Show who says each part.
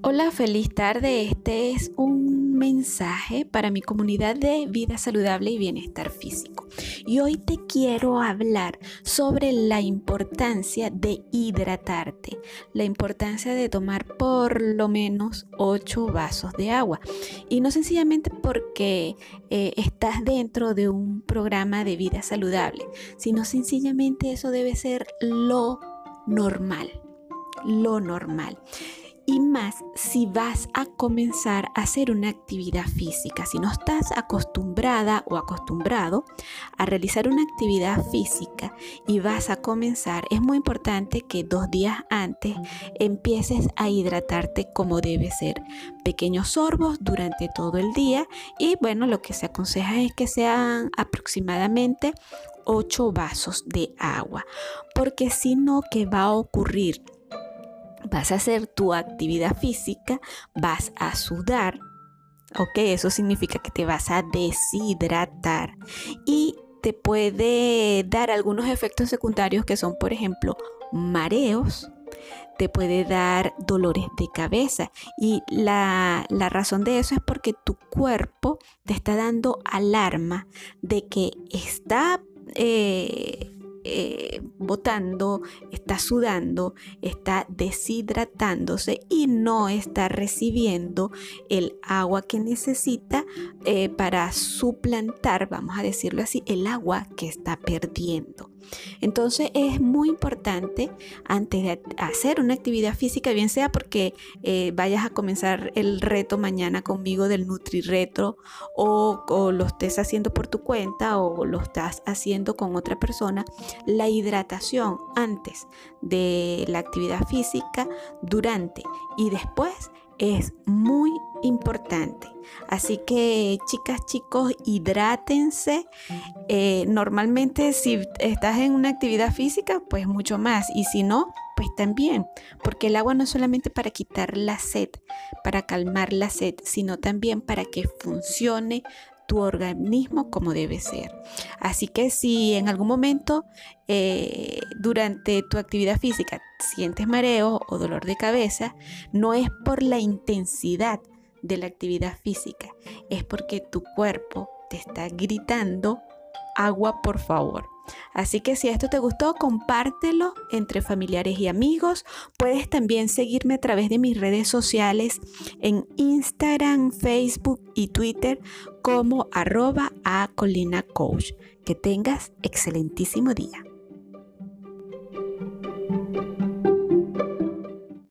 Speaker 1: Hola, feliz tarde. Este es un mensaje para mi comunidad de vida saludable y bienestar físico. Y hoy te quiero hablar sobre la importancia de hidratarte, la importancia de tomar por lo menos 8 vasos de agua. Y no sencillamente porque eh, estás dentro de un programa de vida saludable, sino sencillamente eso debe ser lo normal, lo normal y más si vas a comenzar a hacer una actividad física. Si no estás acostumbrada o acostumbrado a realizar una actividad física y vas a comenzar, es muy importante que dos días antes empieces a hidratarte como debe ser. Pequeños sorbos durante todo el día y bueno, lo que se aconseja es que sean aproximadamente 8 vasos de agua, porque si no, ¿qué va a ocurrir? Vas a hacer tu actividad física, vas a sudar, ok, eso significa que te vas a deshidratar. Y te puede dar algunos efectos secundarios que son, por ejemplo, mareos, te puede dar dolores de cabeza. Y la, razón de eso es porque tu cuerpo te está dando alarma de que está... Eh, eh, botando, está sudando, está deshidratándose y no está recibiendo el agua que necesita eh, para suplantar, vamos a decirlo así, el agua que está perdiendo. Entonces es muy importante antes de hacer una actividad física, bien sea porque eh, vayas a comenzar el reto mañana conmigo del Nutri Retro o, o lo estés haciendo por tu cuenta o lo estás haciendo con otra persona, la hidratación antes de la actividad física, durante y después es muy importante. Así que chicas, chicos, hidrátense. Eh, normalmente si estás en una actividad física, pues mucho más. Y si no, pues también. Porque el agua no es solamente para quitar la sed, para calmar la sed, sino también para que funcione tu organismo como debe ser. Así que si en algún momento eh, durante tu actividad física sientes mareo o dolor de cabeza, no es por la intensidad de la actividad física, es porque tu cuerpo te está gritando agua por favor. Así que si esto te gustó, compártelo entre familiares y amigos. Puedes también seguirme a través de mis redes sociales en Instagram, Facebook y Twitter como arroba a Colina Coach. Que tengas excelentísimo día.